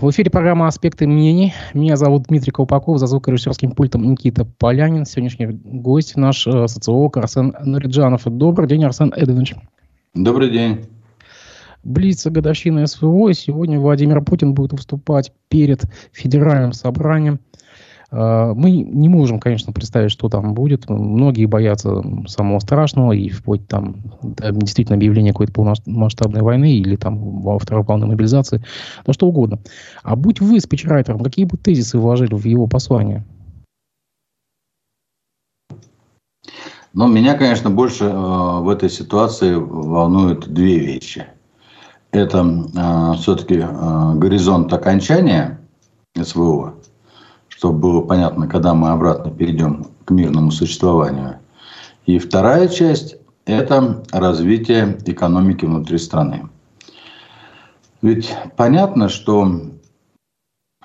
В эфире программа «Аспекты мнений». Меня зовут Дмитрий Колпаков, за звукорежиссерским пультом Никита Полянин. Сегодняшний гость наш э, социолог Арсен Нуриджанов. Добрый день, Арсен Эдович. Добрый день. Близится годовщина СВО, и сегодня Владимир Путин будет выступать перед Федеральным собранием мы не можем, конечно, представить, что там будет. Многие боятся самого страшного и вплоть там действительно объявления какой-то полномасштабной войны или там во второй полной мобилизации, да что угодно. А будь вы спичрайтером, какие бы тезисы вложили в его послание? Ну, меня, конечно, больше э, в этой ситуации волнуют две вещи. Это э, все-таки э, горизонт окончания СВО, чтобы было понятно, когда мы обратно перейдем к мирному существованию. И вторая часть – это развитие экономики внутри страны. Ведь понятно, что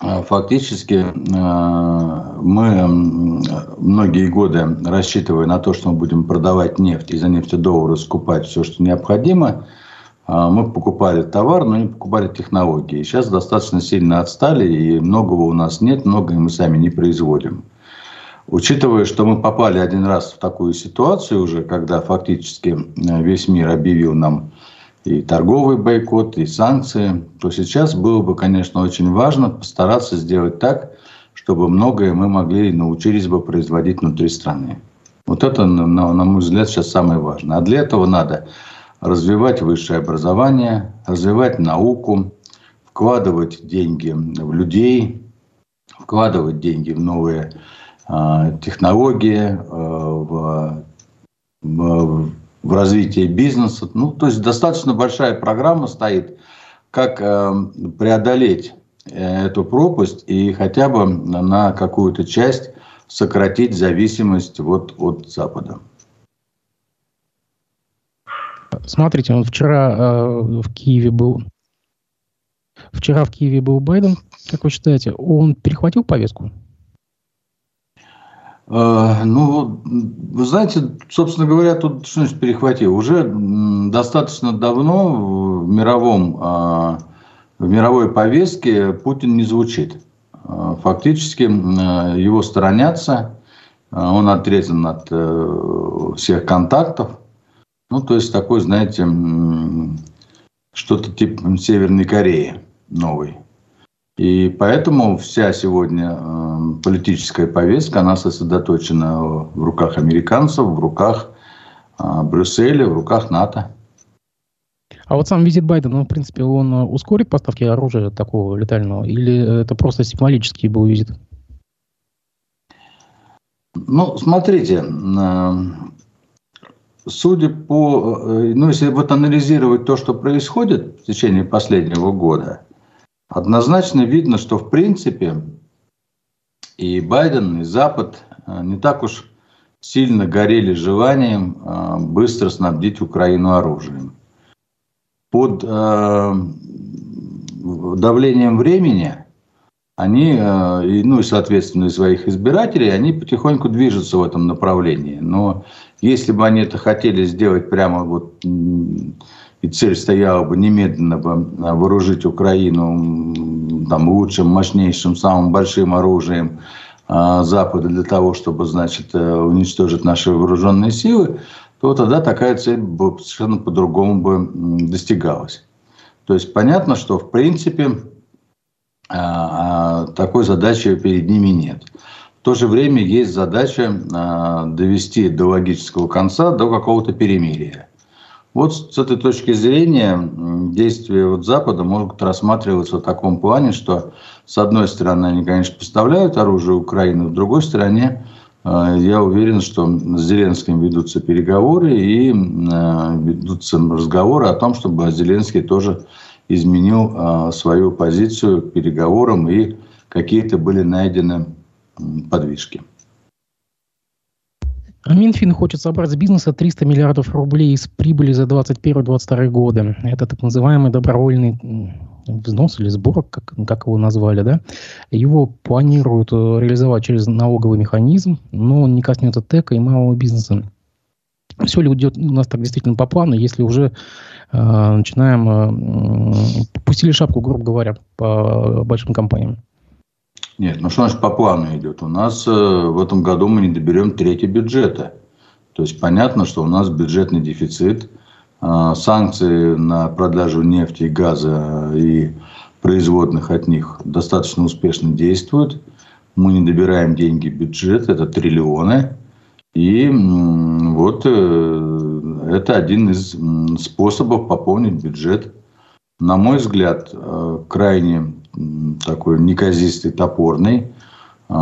э, фактически э, мы многие годы, рассчитывая на то, что мы будем продавать нефть и за нефтедоллары скупать все, что необходимо – мы покупали товар, но не покупали технологии. Сейчас достаточно сильно отстали, и многого у нас нет, многое мы сами не производим. Учитывая, что мы попали один раз в такую ситуацию уже, когда фактически э, весь мир объявил нам и торговый бойкот, и санкции, то сейчас было бы, конечно, очень важно постараться сделать так, чтобы многое мы могли и научились бы производить внутри страны. Вот это, на, на мой взгляд, сейчас самое важное. А для этого надо развивать высшее образование, развивать науку, вкладывать деньги в людей, вкладывать деньги в новые э, технологии, э, в, в, в развитие бизнеса. Ну, то есть достаточно большая программа стоит, как э, преодолеть эту пропасть и хотя бы на какую-то часть сократить зависимость вот от Запада. Смотрите, он вчера э, в Киеве был. Вчера в Киеве был Байден, как вы считаете, он перехватил повестку? Э, ну, вы знаете, собственно говоря, тут что значит перехватил? Уже достаточно давно в мировом, э, в мировой повестке Путин не звучит. Э, фактически его сторонятся, он отрезан от всех контактов. Ну, то есть такой, знаете, что-то типа Северной Кореи новой. И поэтому вся сегодня э, политическая повестка, она сосредоточена в руках американцев, в руках э, Брюсселя, в руках НАТО. А вот сам визит Байдена, ну, в принципе, он ускорит поставки оружия такого летального? Или это просто символический был визит? Ну, смотрите, судя по, э, ну, если вот анализировать то, что происходит в течение последнего года, однозначно видно, что в принципе и Байден, и Запад э, не так уж сильно горели желанием э, быстро снабдить Украину оружием. Под давлением времени они, ну и соответственно и своих избирателей, они потихоньку движутся в этом направлении. Но если бы они это хотели сделать прямо вот, и цель стояла бы немедленно бы а, вооружить Украину там, лучшим, мощнейшим, самым большим оружием э, Запада для того, чтобы, значит, э, уничтожить наши вооруженные силы, то тогда такая цель бы совершенно по-другому бы достигалась. То есть понятно, что в принципе э, такой задачи перед ними нет то же время есть задача а, довести до логического конца, до какого-то перемирия. Вот с этой точки зрения действия вот Запада могут рассматриваться в таком плане, что с одной стороны они, конечно, поставляют оружие Украины, с другой стороне а, я уверен, что с Зеленским ведутся переговоры и а, ведутся разговоры о том, чтобы Зеленский тоже изменил свою позицию переговорам и какие-то были найдены подвижки. Минфин хочет собрать с бизнеса 300 миллиардов рублей из прибыли за 2021-2022 годы. Это так называемый добровольный взнос или сбор, как, как его назвали, да? Его планируют э, реализовать через налоговый механизм, но он не коснется ТЭКа и малого бизнеса. Все ли идет у нас так действительно по плану, если уже э, начинаем, э, пустили шапку, грубо говоря, по большим компаниям? Нет, ну что значит по плану идет? У нас э, в этом году мы не доберем трети бюджета. То есть понятно, что у нас бюджетный дефицит, э, санкции на продажу нефти и газа и производных от них достаточно успешно действуют. Мы не добираем деньги в бюджет, это триллионы. И вот э, это один из способов пополнить бюджет. На мой взгляд, э, крайне такой неказистый, топорный. Э,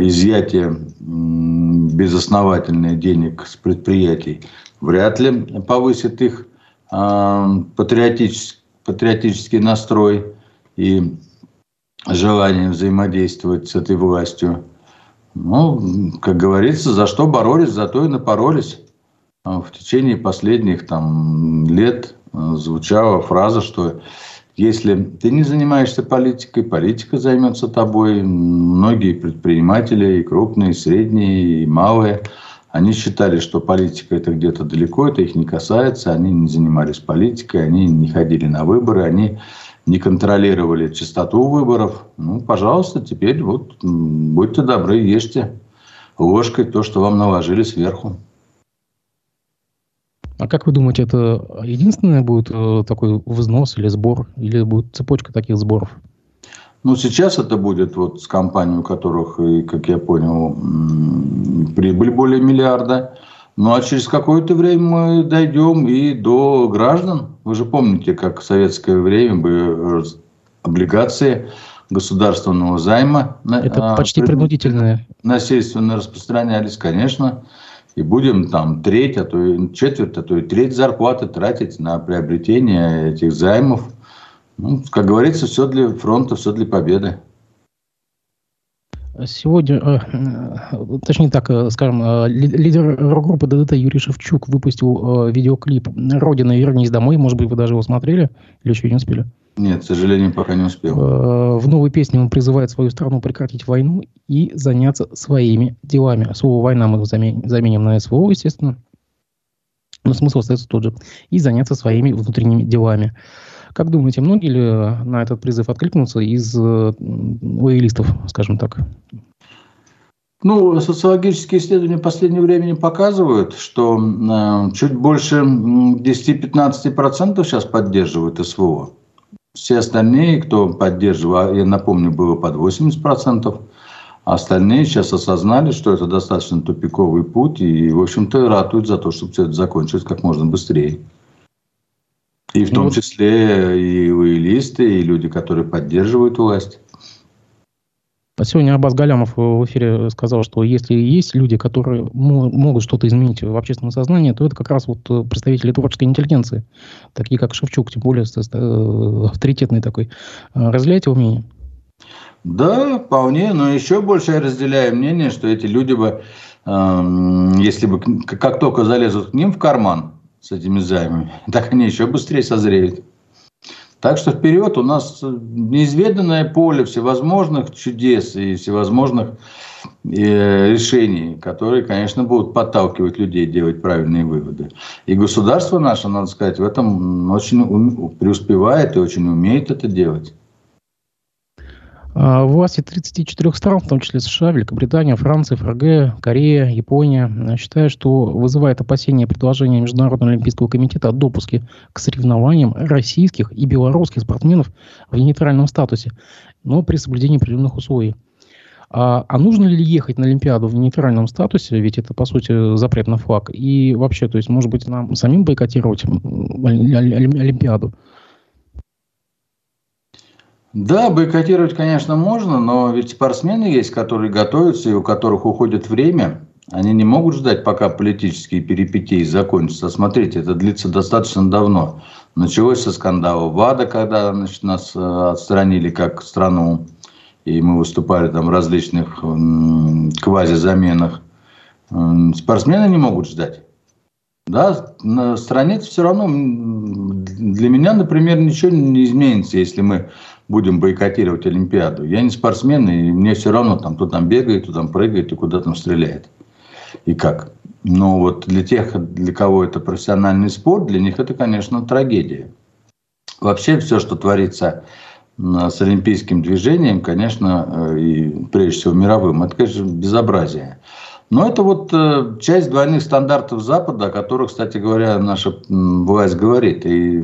изъятие безосновательных денег с предприятий вряд ли повысит их патриотический, патриотический настрой и желание взаимодействовать с этой властью. Ну, как говорится, за что боролись, за то и напоролись. А в течение последних там, лет звучала фраза, что если ты не занимаешься политикой, политика займется тобой. Многие предприниматели, и крупные, и средние, и малые, они считали, что политика это где-то далеко, это их не касается, они не занимались политикой, они не ходили на выборы, они не контролировали частоту выборов. Ну, пожалуйста, теперь вот будьте добры, ешьте ложкой то, что вам наложили сверху. А как вы думаете, это единственный будет э, такой взнос или сбор, или будет цепочка таких сборов? Ну, сейчас это будет вот с компанией, у которых, как я понял, прибыль более миллиарда. Ну а через какое-то время мы дойдем и до граждан. Вы же помните, как в советское время были облигации государственного займа. Это а, почти принудительные. Насильственно распространялись, конечно. И будем там треть, а то и четверть, а то и треть зарплаты тратить на приобретение этих займов. Ну, как говорится, все для фронта, все для победы. Сегодня, э, э, точнее так, э, скажем, лидер группы ДДТ Юрий Шевчук выпустил видеоклип «Родина, вернись домой». Может быть, вы даже его смотрели или еще не успели? Нет, к сожалению, пока не успел. В новой песне он призывает свою страну прекратить войну и заняться своими делами. Слово «война» мы заменим на СВО, естественно. Но смысл остается тот же. И заняться своими внутренними делами. Как думаете, многие ли на этот призыв откликнутся из э, лоялистов, скажем так? Ну, социологические исследования в последнее время показывают, что э, чуть больше 10-15% сейчас поддерживают СВО. Все остальные, кто поддерживал, я напомню, было под 80%, а остальные сейчас осознали, что это достаточно тупиковый путь и, в общем-то, ратуют за то, чтобы все это закончилось как можно быстрее. И в том вот. числе и лоялисты, и люди, которые поддерживают власть. А сегодня Абаз Галямов в эфире сказал, что если есть люди, которые могут что-то изменить в общественном сознании, то это как раз вот представители творческой интеллигенции, такие как Шевчук, тем более э, авторитетный такой. Разделяете его мнение? Да, вполне, но еще больше я разделяю мнение, что эти люди бы, э, если бы как только залезут к ним в карман, с этими займами, так они еще быстрее созреют. Так что вперед у нас неизведанное поле всевозможных чудес и всевозможных э, решений, которые, конечно, будут подталкивать людей делать правильные выводы. И государство наше, надо сказать, в этом очень преуспевает и очень умеет это делать. А, власти 34 стран, в том числе США, Великобритания, Франция, ФРГ, Корея, Япония, считают, что вызывает опасения предложения Международного олимпийского комитета о допуске к соревнованиям российских и белорусских спортсменов в нейтральном статусе, но при соблюдении определенных условий. А, а нужно ли ехать на Олимпиаду в нейтральном статусе, ведь это, по сути, запрет на флаг, и вообще, то есть, может быть, нам самим бойкотировать Олимпиаду? Да, бойкотировать, конечно, можно, но ведь спортсмены есть, которые готовятся и у которых уходит время. Они не могут ждать, пока политические перипетии закончатся. Смотрите, это длится достаточно давно. Началось со скандала ВАДА, когда значит, нас э, отстранили как страну, и мы выступали там в различных квазизаменах. Спортсмены не могут ждать. Да, на стране все равно для меня, например, ничего не изменится, если мы будем бойкотировать Олимпиаду. Я не спортсмен, и мне все равно, там, кто там бегает, кто там прыгает и куда там стреляет. И как. Но вот для тех, для кого это профессиональный спорт, для них это, конечно, трагедия. Вообще все, что творится с олимпийским движением, конечно, э, и прежде всего мировым, это, конечно, безобразие. Но это вот э, часть двойных стандартов Запада, о которых, кстати говоря, наша власть говорит. И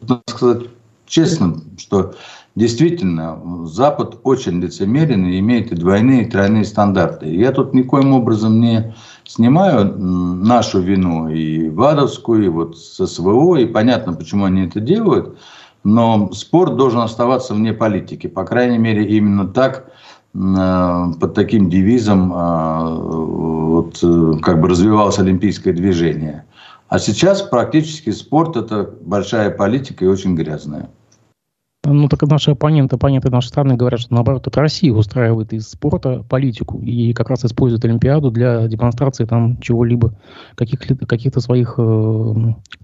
надо сказать честно, что действительно Запад очень лицемерен и имеет и двойные, и тройные стандарты. Я тут никоим образом не снимаю нашу вину и ВАДовскую, и вот с СВО, и понятно, почему они это делают, но спорт должен оставаться вне политики. По крайней мере, именно так Э, под таким девизом э, вот, э, как бы развивалось олимпийское движение. А сейчас практически спорт – это большая политика и очень грязная. Ну, так наши оппоненты, оппоненты нашей страны говорят, что наоборот, это Россия устраивает из спорта политику и как раз использует Олимпиаду для демонстрации там чего-либо, каких-то каких своих э,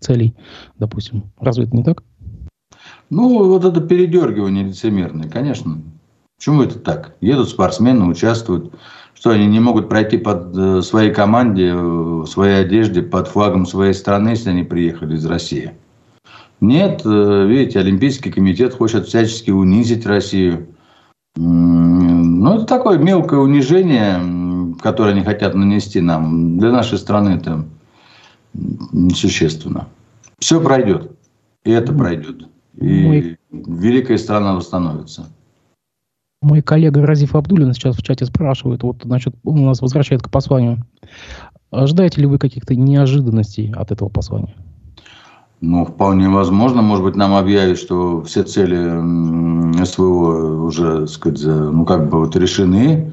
целей, допустим. Разве это не так? Ну, вот это передергивание лицемерное, конечно. Почему это так? Едут спортсмены, участвуют. Что они не могут пройти под э, своей команде, э, в своей одежде, под флагом своей страны, если они приехали из России? Нет, э, видите, Олимпийский комитет хочет всячески унизить Россию. Ну, это такое мелкое унижение, которое они хотят нанести нам. Для нашей страны это несущественно. Все пройдет. И это пройдет. И великая страна восстановится. Мой коллега Разиф Абдулин сейчас в чате спрашивает, вот, значит, он у нас возвращает к посланию. Ожидаете ли вы каких-то неожиданностей от этого послания? Ну, вполне возможно. Может быть, нам объявят, что все цели СВО уже, так сказать, ну, как бы вот решены.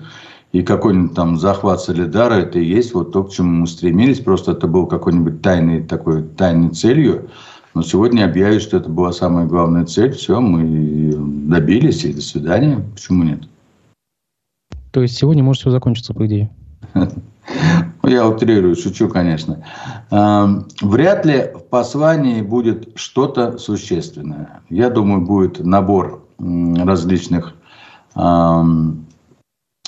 И какой-нибудь там захват Солидара, это и есть вот то, к чему мы стремились. Просто это был какой-нибудь тайной такой тайной целью. Но сегодня объявят, что это была самая главная цель. Все, мы добились, и до свидания. Почему нет? То есть сегодня может все закончиться, по идее? Я утрирую, шучу, конечно. Вряд ли в послании будет что-то существенное. Я думаю, будет набор различных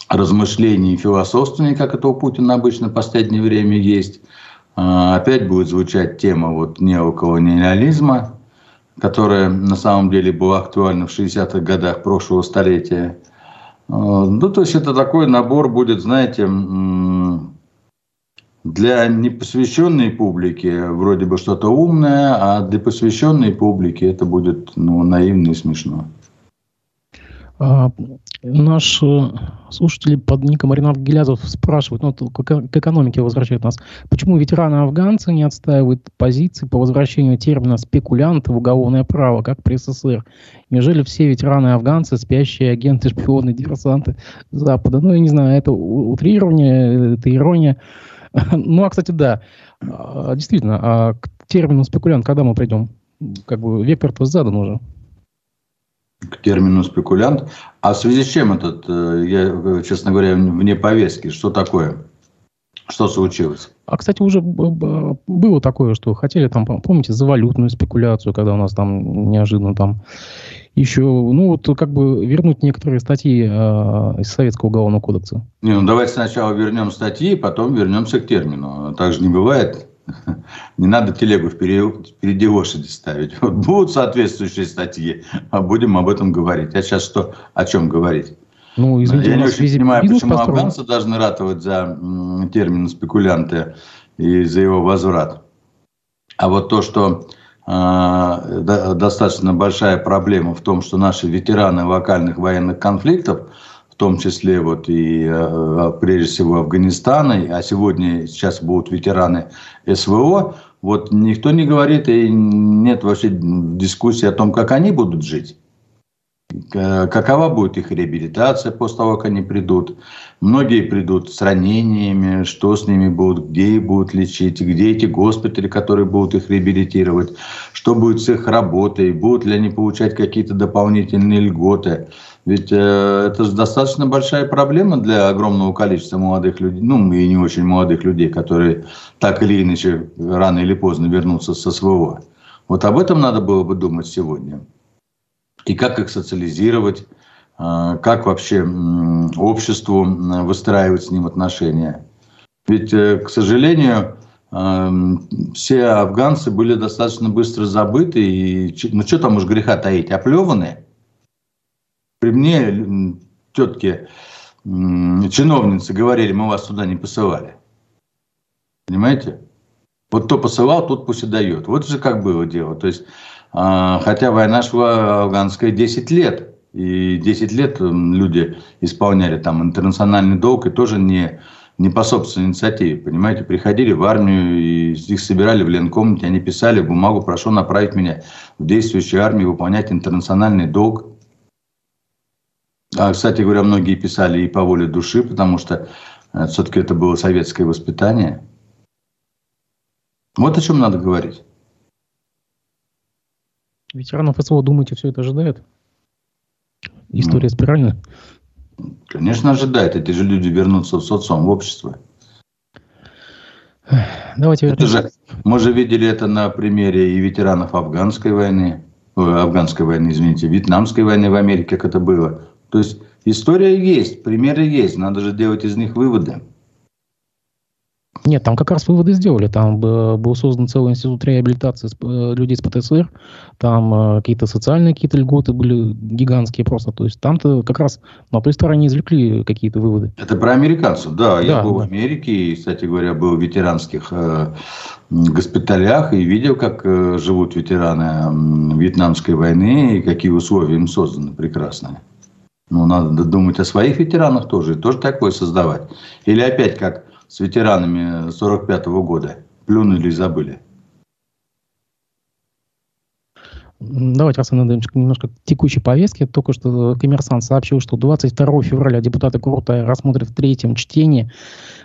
размышлений и философствований, как это у Путина обычно в последнее время есть. А, опять будет звучать тема вот неоколониализма, которая на самом деле была актуальна в 60-х годах прошлого столетия. А, ну, то есть это такой набор будет, знаете, для непосвященной публики вроде бы что-то умное, а для посвященной публики это будет ну, наивно и смешно. А, наш э, слушатель под ником Ренат Гелязов спрашивает, ну, к экономике возвращает нас, почему ветераны-афганцы не отстаивают позиции по возвращению термина «спекулянты» в уголовное право, как при СССР? Неужели все ветераны-афганцы, спящие агенты, шпионы, диверсанты Запада? Ну, я не знаю, это утрирование, это ирония. Ну, а, кстати, да, а, действительно, а к термину «спекулянт» когда мы придем? Как бы вектор-то задан уже к термину спекулянт. А в связи с чем этот, э, я, честно говоря, вне повестки, что такое? Что случилось? А, кстати, уже было такое, что хотели там, помните, за валютную спекуляцию, когда у нас там неожиданно там еще, ну вот как бы вернуть некоторые статьи э, из Советского уголовного кодекса. Не, ну давайте сначала вернем статьи, потом вернемся к термину. Так же не бывает. Не надо телегу впереди лошади ставить. Вот будут соответствующие статьи, а будем об этом говорить. А сейчас что, о чем говорить? Ну, извините, Я не очень понимаю, почему построен. афганцы должны ратовать за термин спекулянты и за его возврат. А вот то, что достаточно большая проблема в том, что наши ветераны локальных военных конфликтов – том числе вот и э, прежде всего Афганистана, а сегодня сейчас будут ветераны СВО, вот никто не говорит и нет вообще дискуссии о том, как они будут жить. Какова будет их реабилитация после того, как они придут. Многие придут с ранениями, что с ними будут, где их будут лечить, где эти госпитали, которые будут их реабилитировать, что будет с их работой, будут ли они получать какие-то дополнительные льготы. Ведь э, это же достаточно большая проблема для огромного количества молодых людей, ну и не очень молодых людей, которые так или иначе рано или поздно вернутся со СВО. Вот об этом надо было бы думать сегодня. И как их социализировать, э, как вообще э, обществу выстраивать с ним отношения. Ведь, э, к сожалению, эм, все афганцы были достаточно быстро забыты. И, ну, что там уж греха таить, оплеванные. При мне тетки, чиновницы говорили, мы вас туда не посылали. Понимаете? Вот кто посылал, тот пусть и дает. Вот же как было дело. То есть, хотя война шла афганская 10 лет, и 10 лет люди исполняли там интернациональный долг, и тоже не, не по собственной инициативе, понимаете, приходили в армию, и их собирали в ленкомнате, они писали бумагу, прошу направить меня в действующую армию, выполнять интернациональный долг. А, кстати говоря, многие писали и по воле души, потому что э, все-таки это было советское воспитание – вот о чем надо говорить. Ветеранов СВО, думаете, все это ожидает? История ну, спиральная? Конечно, ожидает. Эти же люди вернутся в социум, в общество. Давайте это же, мы же видели это на примере и ветеранов афганской войны, афганской войны, извините, вьетнамской войны в Америке, как это было. То есть история есть, примеры есть, надо же делать из них выводы. Нет, там как раз выводы сделали. Там был создан целый институт реабилитации э, людей с ПТСР. Там э, какие-то социальные какие-то льготы были гигантские просто. То есть там-то как раз на той стороне извлекли какие-то выводы. Это про американцев, да. да я был да. в Америке и, кстати говоря, был в ветеранских э, госпиталях и видел, как живут ветераны Вьетнамской войны и какие условия им созданы прекрасные. Ну, надо думать о своих ветеранах тоже, и тоже такое создавать. Или опять как с ветеранами 45 -го года. Плюнули и забыли. Давайте, Арсен Андреевич, немножко к текущей повестке. Только что коммерсант сообщил, что 22 февраля депутаты Крутая рассмотрят в третьем чтении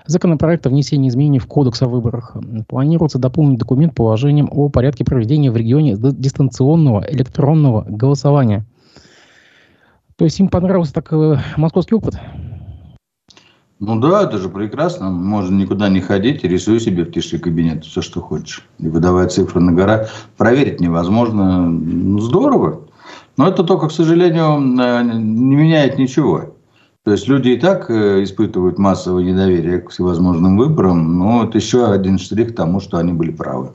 законопроект о внесении изменений в Кодекс о выборах. Планируется дополнить документ положением о порядке проведения в регионе дистанционного электронного голосования. То есть им понравился так э, московский опыт? Ну да, это же прекрасно. Можно никуда не ходить рисуй себе в тиши кабинет все, что хочешь. И выдавая цифры на гора. Проверить невозможно. Ну, здорово. Но это только, к сожалению, э, не меняет ничего. То есть люди и так э, испытывают массовое недоверие к всевозможным выборам, но это еще один штрих к тому, что они были правы.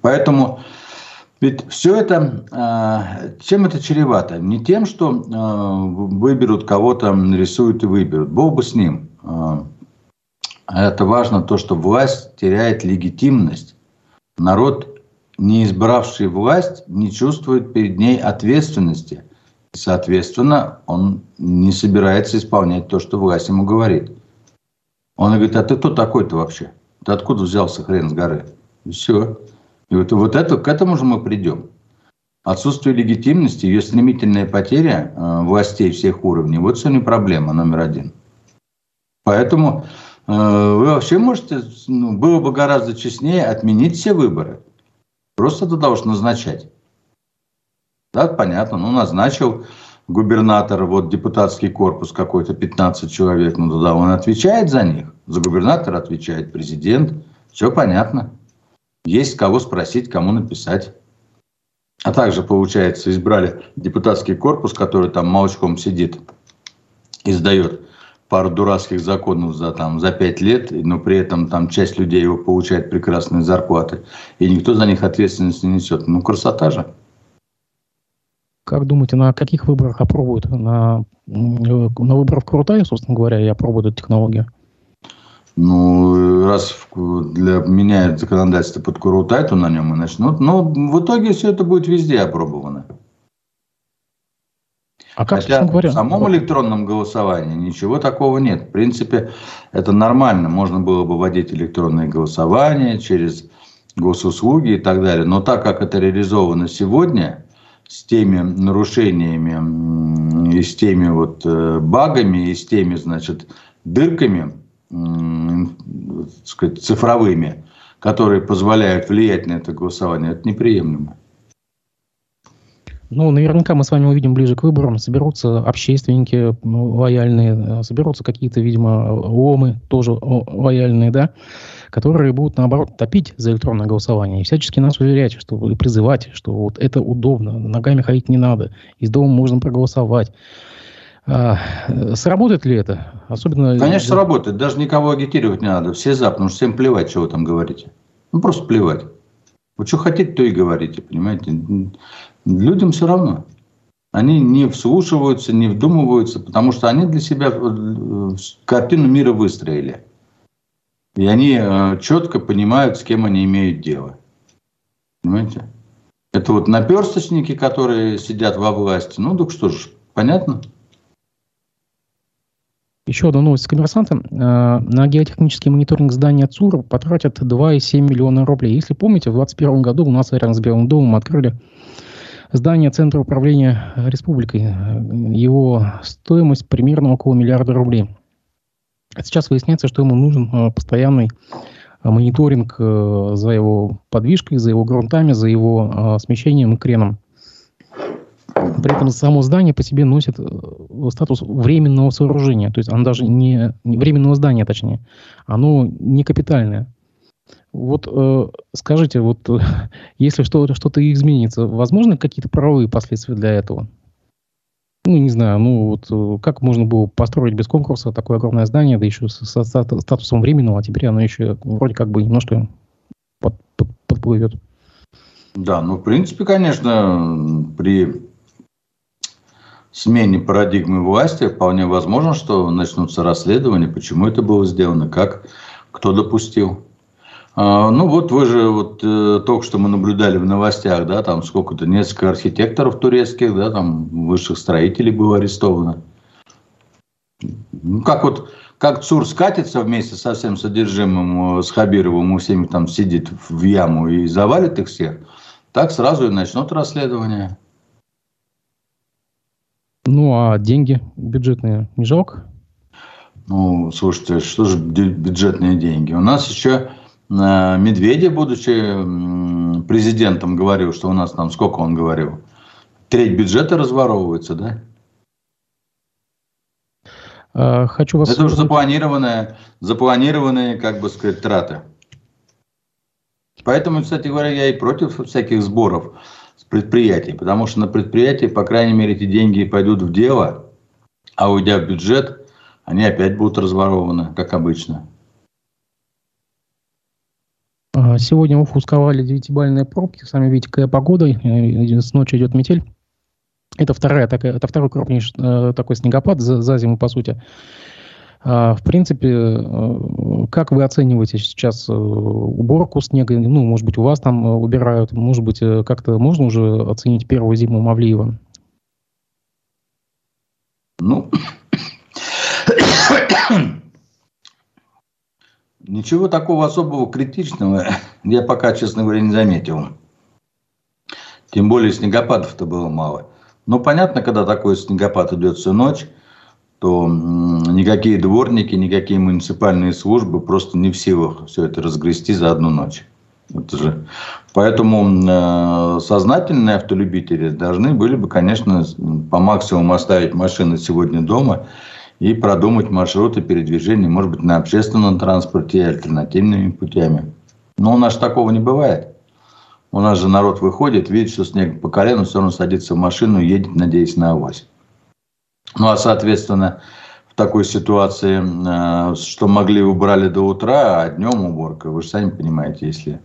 Поэтому ведь все это, а, чем это чревато? Не тем, что а, выберут кого-то, нарисуют и выберут. Бог бы с ним. А, это важно то, что власть теряет легитимность. Народ, не избравший власть, не чувствует перед ней ответственности. И, соответственно, он не собирается исполнять то, что власть ему говорит. Он говорит, а ты кто такой-то вообще? Ты откуда взялся хрен с горы? И все. И вот, вот это, к этому же мы придем. Отсутствие легитимности, ее стремительная потеря э, властей всех уровней, вот сегодня проблема номер один. Поэтому э, вы вообще можете, ну, было бы гораздо честнее отменить все выборы. Просто туда уж назначать. Да, понятно, ну назначил губернатор, вот депутатский корпус какой-то, 15 человек, ну туда он отвечает за них. За губернатора отвечает президент. Все понятно. Есть кого спросить, кому написать. А также, получается, избрали депутатский корпус, который там молчком сидит, издает пару дурацких законов за, там, за пять лет, но при этом там часть людей его получает прекрасные зарплаты, и никто за них ответственности не несет. Ну, красота же. Как думаете, на каких выборах опробуют? На, на выборах Крутая, собственно говоря, и опробуют эту технологию? Ну, раз для, меняют законодательство под Курутай, то на нем и начнут. Но в итоге все это будет везде опробовано. А как, Хотя говоря, в самом электронном голосовании ничего такого нет. В принципе, это нормально. Можно было бы вводить электронное голосование через госуслуги и так далее. Но так как это реализовано сегодня, с теми нарушениями и с теми вот э, багами, и с теми, значит, дырками, сказать, цифровыми, которые позволяют влиять на это голосование, это неприемлемо. Ну, наверняка мы с вами увидим ближе к выборам. Соберутся общественники лояльные, соберутся какие-то, видимо, ломы тоже лояльные, да, которые будут, наоборот, топить за электронное голосование и всячески нас уверять, что и призывать, что вот это удобно, ногами ходить не надо, из дома можно проголосовать. А, сработает ли это? Особенно... Конечно, сработает. Даже никого агитировать не надо. Все за, потому что всем плевать, что вы там говорите. Ну, просто плевать. Вы что хотите, то и говорите, понимаете? Людям все равно. Они не вслушиваются, не вдумываются, потому что они для себя э, картину мира выстроили. И они э, четко понимают, с кем они имеют дело. Понимаете? Это вот наперсточники, которые сидят во власти. Ну, так что ж, понятно? Еще одна новость с коммерсанта. Э, на геотехнический мониторинг здания ЦУР потратят 2,7 миллиона рублей. Если помните, в 2021 году у нас рядом с Белым домом открыли здание Центра управления республикой. Его стоимость примерно около миллиарда рублей. Сейчас выясняется, что ему нужен э, постоянный э, мониторинг за его подвижкой, за его грунтами, за его смещением и креном. При этом само здание по себе носит э, статус временного сооружения. То есть оно даже не, не временного здания, точнее. Оно не капитальное. Вот э, скажите, вот э, если что-то что изменится, возможно какие-то правовые последствия для этого? Ну, не знаю, ну вот э, как можно было построить без конкурса такое огромное здание, да еще со статусом временного, а теперь оно еще вроде как бы немножко под, под, подплывет. Да, ну, в принципе, конечно, при смене парадигмы власти вполне возможно, что начнутся расследования, почему это было сделано, как, кто допустил. А, ну вот вы же вот э, только что мы наблюдали в новостях, да, там сколько-то несколько архитекторов турецких, да, там высших строителей было арестовано. Ну как вот как ЦУР скатится вместе со всем содержимым э, с Хабировым, у всеми там сидит в яму и завалит их всех, так сразу и начнут расследование. Ну, а деньги бюджетные не жалко? Ну, слушайте, что же бюджетные деньги? У нас еще э, Медведев, будучи президентом, говорил, что у нас там, сколько он говорил, треть бюджета разворовывается, да? А, хочу вас... Это уже запланированные, запланированные, как бы сказать, траты. Поэтому, кстати говоря, я и против всяких сборов предприятий, потому что на предприятии, по крайней мере, эти деньги пойдут в дело, а уйдя в бюджет, они опять будут разворованы, как обычно. А, сегодня Уфу сковали девятибальные пробки. Сами видите, какая погода. С ночи идет метель. Это, вторая, такая, это второй крупнейший э, такой снегопад за, за зиму, по сути. А, в принципе, э, как вы оцениваете сейчас э, уборку снега? Ну, может быть, у вас там э, убирают, может быть, как-то можно уже оценить первую зиму Мавлиева? Ну, ничего такого особого критичного я пока, честно говоря, не заметил. Тем более снегопадов-то было мало. Но понятно, когда такой снегопад идет всю ночь, то никакие дворники, никакие муниципальные службы просто не в силах все это разгрести за одну ночь. Это же... Поэтому э, сознательные автолюбители должны были бы, конечно, по максимуму оставить машины сегодня дома и продумать маршруты передвижения, может быть, на общественном транспорте и альтернативными путями. Но у нас такого не бывает. У нас же народ выходит, видит, что снег по колену, все равно садится в машину и едет, надеясь на авось. Ну, а, соответственно, в такой ситуации, э, что могли убрали до утра, а днем уборка, вы же сами понимаете, если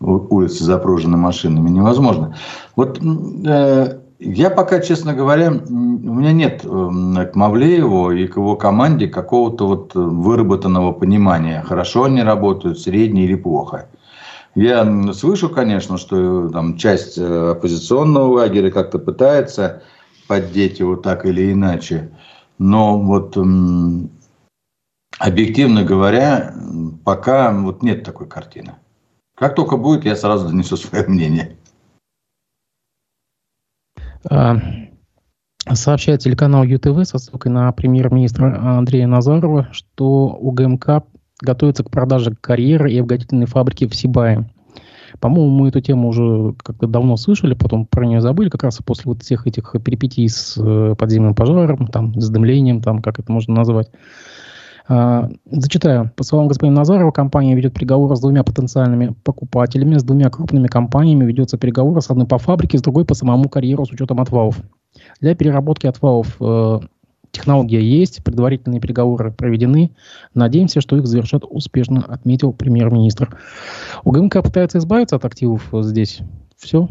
улицы запружены машинами, невозможно. Вот э, я пока, честно говоря, у меня нет э, к Мавлееву и к его команде какого-то вот выработанного понимания, хорошо они работают, средне или плохо. Я слышу, конечно, что там часть оппозиционного лагеря как-то пытается поддеть его так или иначе. Но вот объективно говоря, пока вот нет такой картины. Как только будет, я сразу донесу свое мнение. А, сообщает телеканал ЮТВ со ссылкой на премьер-министра Андрея Назарова, что УГМК готовится к продаже карьеры и обогатительной фабрики в Сибае. По-моему, мы эту тему уже как-то давно слышали, потом про нее забыли, как раз после вот всех этих перипетий с э, подземным пожаром, там, с дымлением, там, как это можно назвать. А, зачитаю. По словам господина Назарова, компания ведет переговоры с двумя потенциальными покупателями, с двумя крупными компаниями ведется переговоры с одной по фабрике, с другой по самому карьеру с учетом отвалов. Для переработки отвалов э, технология есть, предварительные переговоры проведены. Надеемся, что их завершат успешно, отметил премьер-министр. УГМК пытается избавиться от активов здесь. Все?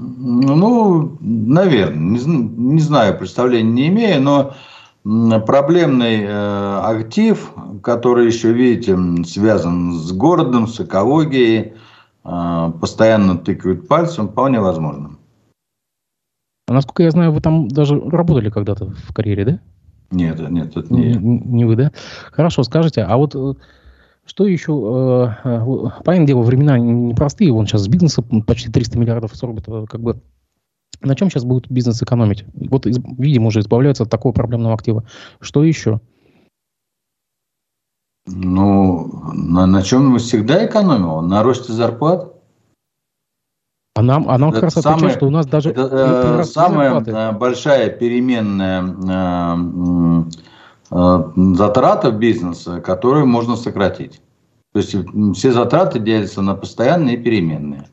Ну, наверное, не, не знаю, представления не имею, но проблемный э, актив, который еще, видите, связан с городом, с экологией, э, постоянно тыкают пальцем, вполне возможно. А насколько я знаю, вы там даже работали когда-то в карьере, да? Нет, нет, это не Не, не вы, да? Хорошо, скажите, а вот э, что еще? Э, э, понятное дело, времена непростые. Вон сейчас с бизнеса почти 300 миллиардов сорбит. Как бы на чем сейчас будет бизнес экономить? Вот, видимо, уже избавляются от такого проблемного актива. Что еще? Ну, на, на чем мы всегда экономил? На росте зарплат. А нам, а нам как раз самое, отвечают, что у нас даже это, э, самая зарплаты. Э, большая переменная э, э, затрата бизнеса, которую можно сократить. То есть все затраты делятся на постоянные и переменные.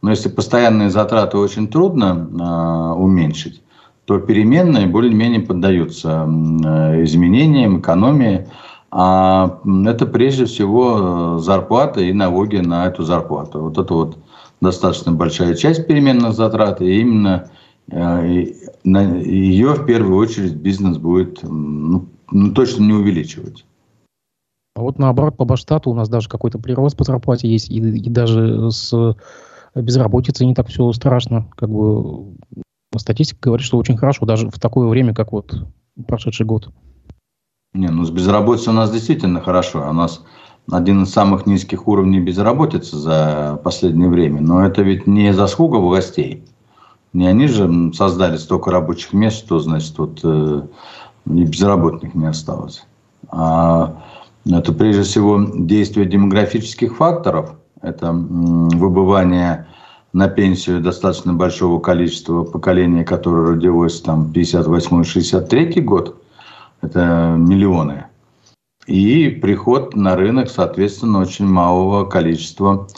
Но если постоянные затраты очень трудно э, уменьшить, то переменные более-менее поддаются э, изменениям, экономии. А это прежде всего зарплата и налоги на эту зарплату. Вот это вот достаточно большая часть переменных затрат, и именно э, на ее в первую очередь бизнес будет ну, ну, точно не увеличивать. А вот наоборот, по Баштату у нас даже какой-то прирост по зарплате есть, и, и даже с безработицей не так все страшно. Как бы статистика говорит, что очень хорошо, даже в такое время, как вот прошедший год. Не, ну с безработицей у нас действительно хорошо. У нас один из самых низких уровней безработицы за последнее время. Но это ведь не заслуга властей. Не они же создали столько рабочих мест, что, значит, вот э, и безработных не осталось. А это прежде всего действие демографических факторов. Это выбывание на пенсию достаточно большого количества поколения, которое родилось там 58-63 год. Это миллионы и приход на рынок, соответственно, очень малого количества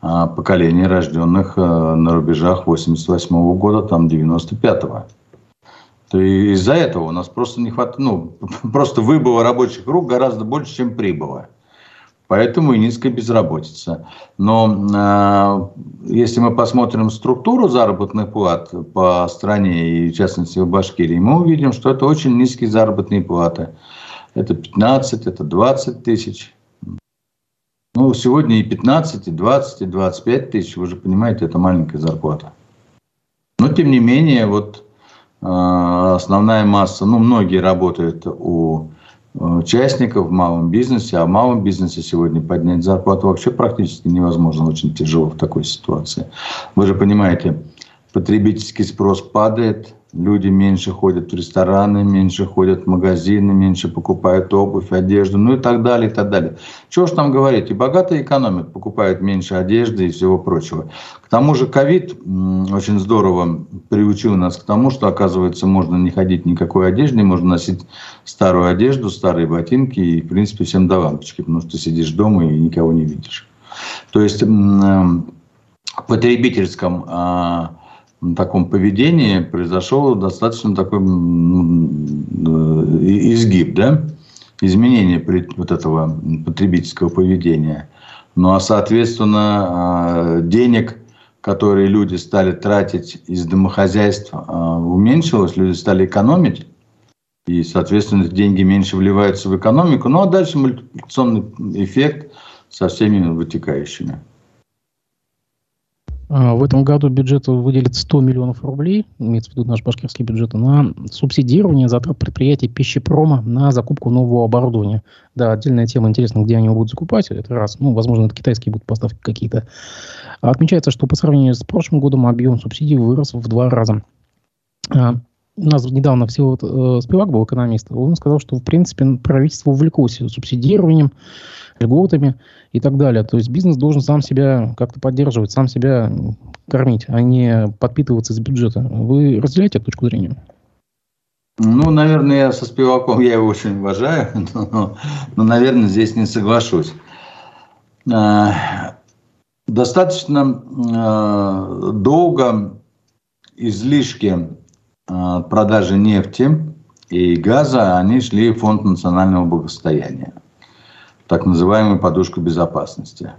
а, поколений, рожденных а, на рубежах 88 -го года, там 95-го. То из-за этого у нас просто не хватает, ну, просто выбыло рабочих рук гораздо больше, чем прибыло. Поэтому и низкая безработица. Но э, если мы посмотрим структуру заработных плат по стране и в частности в Башкирии, мы увидим, что это очень низкие заработные платы это 15, это 20 тысяч. Ну, сегодня и 15, и 20, и 25 тысяч, вы же понимаете, это маленькая зарплата. Но, тем не менее, вот э, основная масса, ну, многие работают у участников в малом бизнесе, а в малом бизнесе сегодня поднять зарплату вообще практически невозможно, очень тяжело в такой ситуации. Вы же понимаете, потребительский спрос падает, Люди меньше ходят в рестораны, меньше ходят в магазины, меньше покупают обувь, одежду, ну и так далее, и так далее. Чего ж там говорить? И богатые экономят, покупают меньше одежды и всего прочего. К тому же ковид очень здорово приучил нас к тому, что, оказывается, можно не ходить никакой одежде, можно носить старую одежду, старые ботинки и, в принципе, всем до лампочки, потому что сидишь дома и никого не видишь. То есть в потребительском а, таком поведении произошел достаточно такой э, изгиб, да, изменение вот этого потребительского поведения. Ну а соответственно а, денег, которые люди стали тратить из домохозяйства, а, уменьшилось, люди стали экономить, и, соответственно, деньги меньше вливаются в экономику. Ну а дальше мультипликационный эффект со всеми вытекающими. А, в этом году бюджет выделит 100 миллионов рублей, имеется в виду наш башкирский бюджет, на субсидирование затрат предприятий пищепрома на закупку нового оборудования. Да, отдельная тема, интересно, где они его будут закупать, это раз. Ну, возможно, это китайские будут поставки какие-то. А отмечается, что по сравнению с прошлым годом объем субсидий вырос в два раза. А, у нас недавно всего э, Спивак был экономист, он сказал, что, в принципе, правительство увлеклось субсидированием, льготами и так далее. То есть бизнес должен сам себя как-то поддерживать, сам себя кормить, а не подпитываться из бюджета. Вы разделяете эту точку зрения? Ну, наверное, я со Спиваком, я его очень уважаю, но, но наверное, здесь не соглашусь. А, достаточно долго излишки продажи нефти и газа, они шли в Фонд национального благосостояния, так называемую подушку безопасности.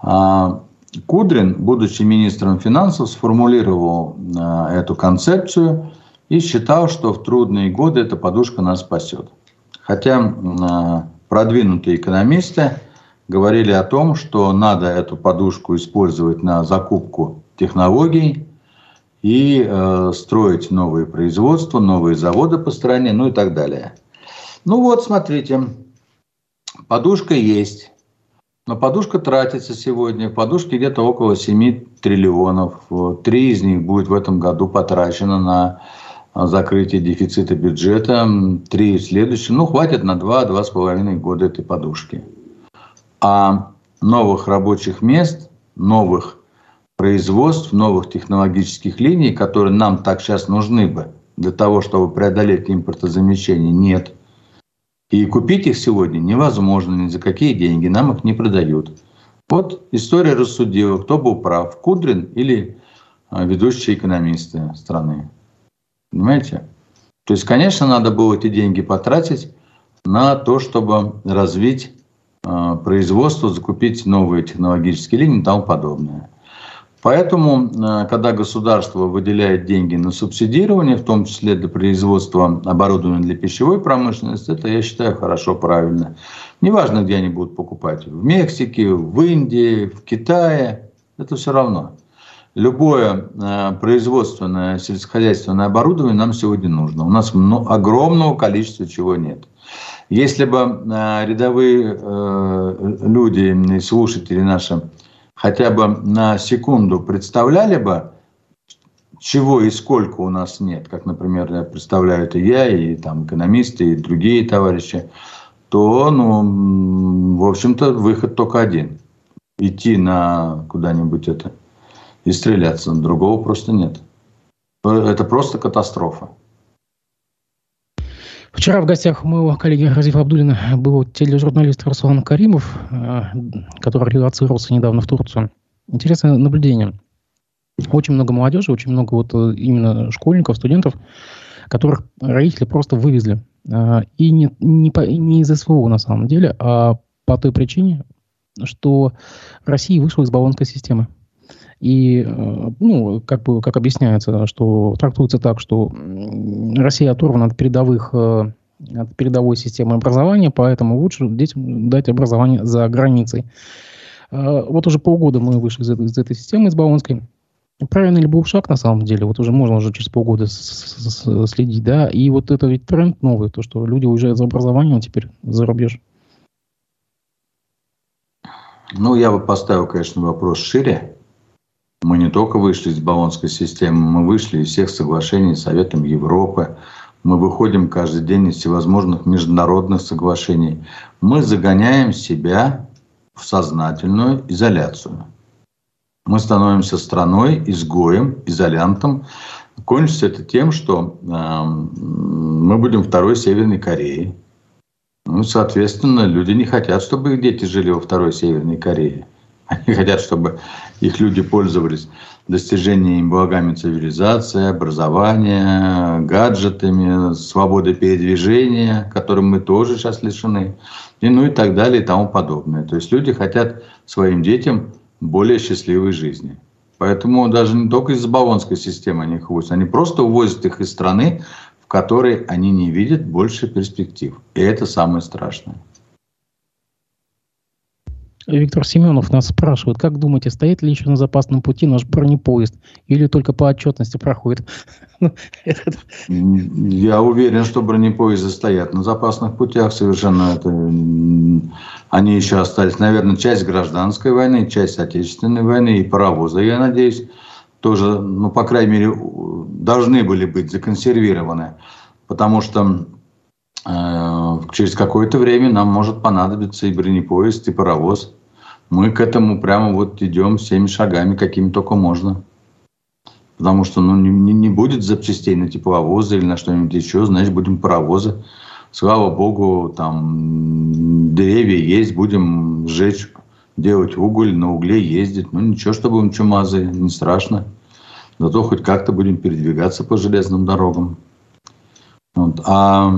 А Кудрин, будучи министром финансов, сформулировал а, эту концепцию и считал, что в трудные годы эта подушка нас спасет. Хотя а, продвинутые экономисты говорили о том, что надо эту подушку использовать на закупку технологий и э, строить новые производства, новые заводы по стране, ну и так далее. Ну вот, смотрите, подушка есть. Но подушка тратится сегодня. Подушки где-то около 7 триллионов. Три из них будет в этом году потрачено на закрытие дефицита бюджета. Три в следующем. Ну, хватит на 2-2,5 года этой подушки. А новых рабочих мест, новых производств, новых технологических линий, которые нам так сейчас нужны бы для того, чтобы преодолеть импортозамещение, нет – и купить их сегодня невозможно ни за какие деньги, нам их не продают. Вот история рассудила, кто был прав, Кудрин или а, ведущие экономисты страны. Понимаете? То есть, конечно, надо было эти деньги потратить на то, чтобы развить э, производство, закупить новые технологические линии и тому подобное. Поэтому, э, когда государство выделяет деньги на субсидирование, в том числе для производства оборудования для пищевой промышленности, это, я считаю, хорошо, правильно. Неважно, где они будут покупать. В Мексике, в Индии, в Китае. Это все равно. Любое э, производственное сельскохозяйственное оборудование нам сегодня нужно. У нас огромного количества чего нет. Если бы э, рядовые люди, слушатели наши, хотя бы на секунду представляли бы, чего и сколько у нас нет, как, например, представляю это я, и там экономисты, и другие товарищи, то, ну, в общем-то, выход только один. Идти на куда-нибудь это и стреляться. Другого просто нет. Это просто катастрофа. Вчера в гостях у моего коллеги Разифа Абдулина был тележурналист Руслан Каримов, э, который релацировался недавно в Турцию. Интересное наблюдение. Очень много молодежи, очень много вот э, именно школьников, студентов, которых родители просто вывезли. Э, и не, не, по, не из СВО на самом деле, а по той причине, что Россия вышла из баллонской системы. И, ну, как бы, как объясняется, что трактуется так, что Россия оторвана от передовых от передовой системы образования, поэтому лучше детям дать образование за границей. Вот уже полгода мы вышли из этой, из этой системы, из Баонской. Правильный ли был шаг на самом деле? Вот уже можно уже через полгода следить, да? И вот это ведь тренд новый, то, что люди уезжают за образованием теперь за рубеж. Ну, я бы поставил, конечно, вопрос шире. Мы не только вышли из Болонской системы, мы вышли из всех соглашений с Советом Европы, мы выходим каждый день из всевозможных международных соглашений. Мы загоняем себя в сознательную изоляцию. Мы становимся страной, изгоем, изолянтом. Кончится это тем, что э, мы будем второй Северной Кореей. Ну, соответственно, люди не хотят, чтобы их дети жили во второй Северной Корее. Они хотят, чтобы их люди пользовались достижениями благами цивилизации, образования, гаджетами, свободой передвижения, которым мы тоже сейчас лишены, и ну и так далее и тому подобное. То есть люди хотят своим детям более счастливой жизни. Поэтому даже не только из-за баллонской системы они их увозят, они просто увозят их из страны, в которой они не видят больше перспектив. И это самое страшное. Виктор Семенов нас спрашивает, как думаете, стоит ли еще на запасном пути наш бронепоезд или только по отчетности проходит? Ну, Я уверен, что бронепоезды стоят на запасных путях совершенно. Это, они еще остались, наверное, часть гражданской войны, часть отечественной войны и паровозы, я надеюсь, тоже, ну, по крайней мере, должны были быть законсервированы. Потому что через какое-то время нам может понадобиться и бронепоезд, и паровоз. Мы к этому прямо вот идем всеми шагами, какими только можно. Потому что ну, не, не будет запчастей на тепловозы или на что-нибудь еще, значит, будем паровозы. Слава богу, там деревья есть, будем сжечь, делать уголь, на угле ездить. Ну ничего, что будем чумазы, не страшно. Зато хоть как-то будем передвигаться по железным дорогам. Вот. А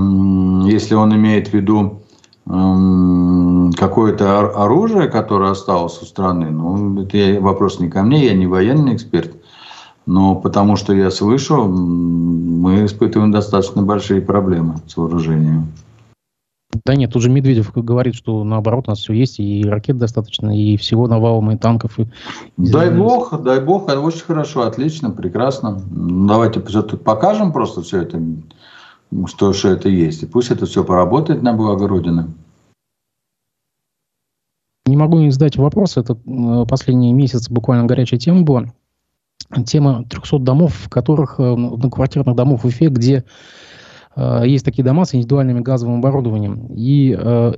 если он имеет в виду какое-то оружие, которое осталось у страны, ну, это вопрос не ко мне, я не военный эксперт, но потому что я слышу, мы испытываем достаточно большие проблемы с вооружением. Да нет, тут же Медведев говорит, что наоборот у нас все есть, и ракет достаточно, и всего навалом, и танков. И... Дай бог, дай бог, это очень хорошо, отлично, прекрасно. Давайте покажем просто все это, что, что это есть. И пусть это все поработает на благо Родины. Не могу не задать вопрос. Это э, последний месяц буквально горячая тема была. Тема 300 домов, в которых, э, квартирных домов в Уфе, где э, есть такие дома с индивидуальным газовым оборудованием. И э,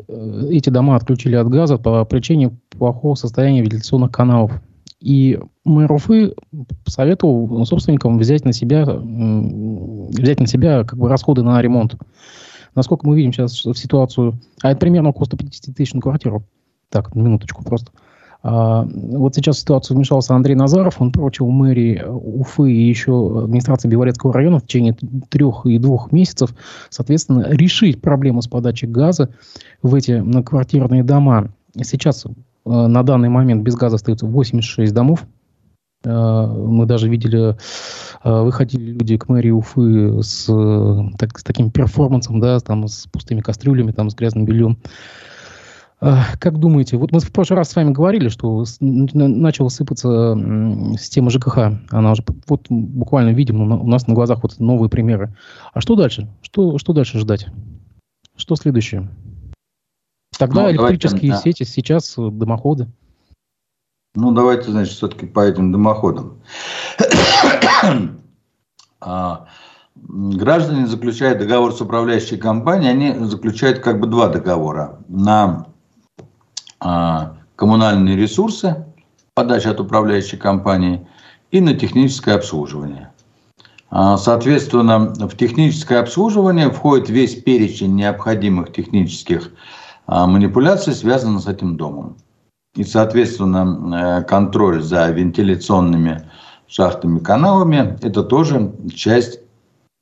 эти дома отключили от газа по причине плохого состояния вентиляционных каналов. И мэр Уфы посоветовал собственникам взять на себя, взять на себя как бы расходы на ремонт. Насколько мы видим сейчас ситуацию, а это примерно около 150 тысяч на квартиру. Так, минуточку просто. А, вот сейчас в ситуацию вмешался Андрей Назаров. Он поручил мэрии Уфы и еще администрации Белорецкого района в течение трех и двух месяцев, соответственно, решить проблему с подачей газа в эти многоквартирные дома. Сейчас на данный момент без газа остается 86 домов. Э, мы даже видели, э, выходили люди к мэрии Уфы с, так, с таким перформансом, да, там, с пустыми кастрюлями, там, с грязным бельем. Как думаете, вот мы в прошлый раз с вами говорили, что начала сыпаться система ЖКХ, она уже вот буквально видим у нас на глазах вот новые примеры. А что дальше? Что, что дальше ждать? Что следующее? Тогда ну, электрические давайте, сети, сейчас э, дымоходы. Ну, давайте, значит, все-таки по этим дымоходам. а, граждане заключают договор с управляющей компанией, они заключают как бы два договора. На а, коммунальные ресурсы, подача от управляющей компании и на техническое обслуживание. А, соответственно, в техническое обслуживание входит весь перечень необходимых технических а, манипуляций, связанных с этим домом. И, соответственно, э, контроль за вентиляционными шахтами, каналами – это тоже часть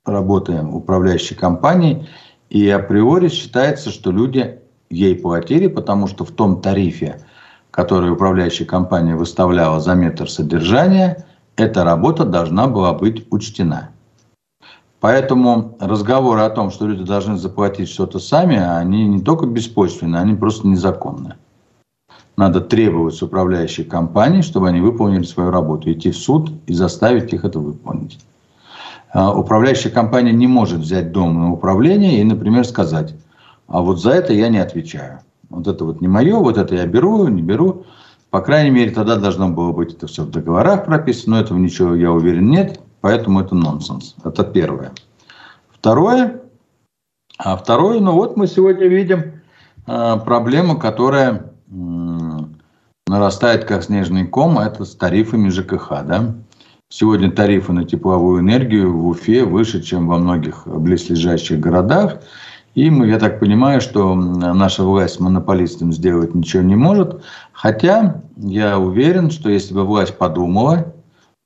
работы управляющей компании. И априори считается, что люди ей платили, потому что в том тарифе, который управляющая компания выставляла за метр содержания, эта работа должна была быть учтена. Поэтому разговоры о том, что люди должны заплатить что-то сами, они не только беспочвенны, они просто незаконны. Надо требовать с управляющей компании, чтобы они выполнили свою работу, идти в суд и заставить их это выполнить. А управляющая компания не может взять дом на управление и, например, сказать, а вот за это я не отвечаю. Вот это вот не мое, вот это я беру, не беру. По крайней мере, тогда должно было быть это все в договорах прописано, но этого ничего, я уверен, нет, поэтому это нонсенс. Это первое. Второе, а второе, ну вот мы сегодня видим э, проблему, которая э, нарастает как снежный ком, это с тарифами ЖКХ. Да? Сегодня тарифы на тепловую энергию в Уфе выше, чем во многих близлежащих городах. И мы, я так понимаю, что наша власть монополистам сделать ничего не может. Хотя я уверен, что если бы власть подумала,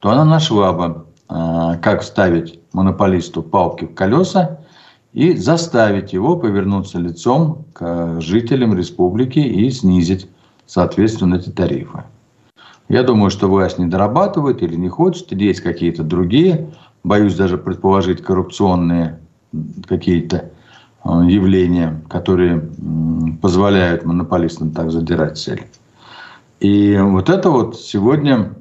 то она нашла бы, как вставить монополисту палки в колеса и заставить его повернуться лицом к жителям республики и снизить, соответственно, эти тарифы. Я думаю, что власть не дорабатывает или не хочет, или есть какие-то другие, боюсь даже предположить, коррупционные какие-то Э, явления, которые позволяют монополистам так задирать цель. И вот это вот сегодня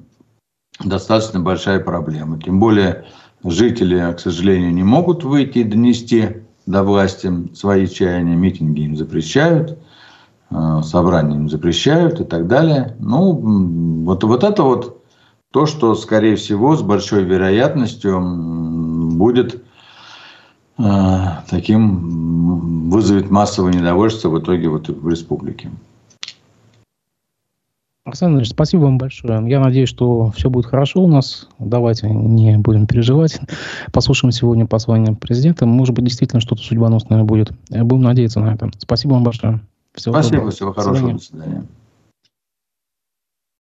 достаточно большая проблема. Тем более жители, к сожалению, не могут выйти и донести до власти свои чаяния, митинги им запрещают, э, собрания им запрещают и так далее. Ну, вот, вот это вот то, что, скорее всего, с большой вероятностью будет Э, таким вызовет массовое недовольство в итоге вот в республике. Александр Ильич, спасибо вам большое. Я надеюсь, что все будет хорошо у нас. Давайте не будем переживать. Послушаем сегодня послание президента. Может быть, действительно что-то судьбоносное будет. Будем надеяться на это. Спасибо вам большое. Всего спасибо, доброго. всего хорошего. До свидания.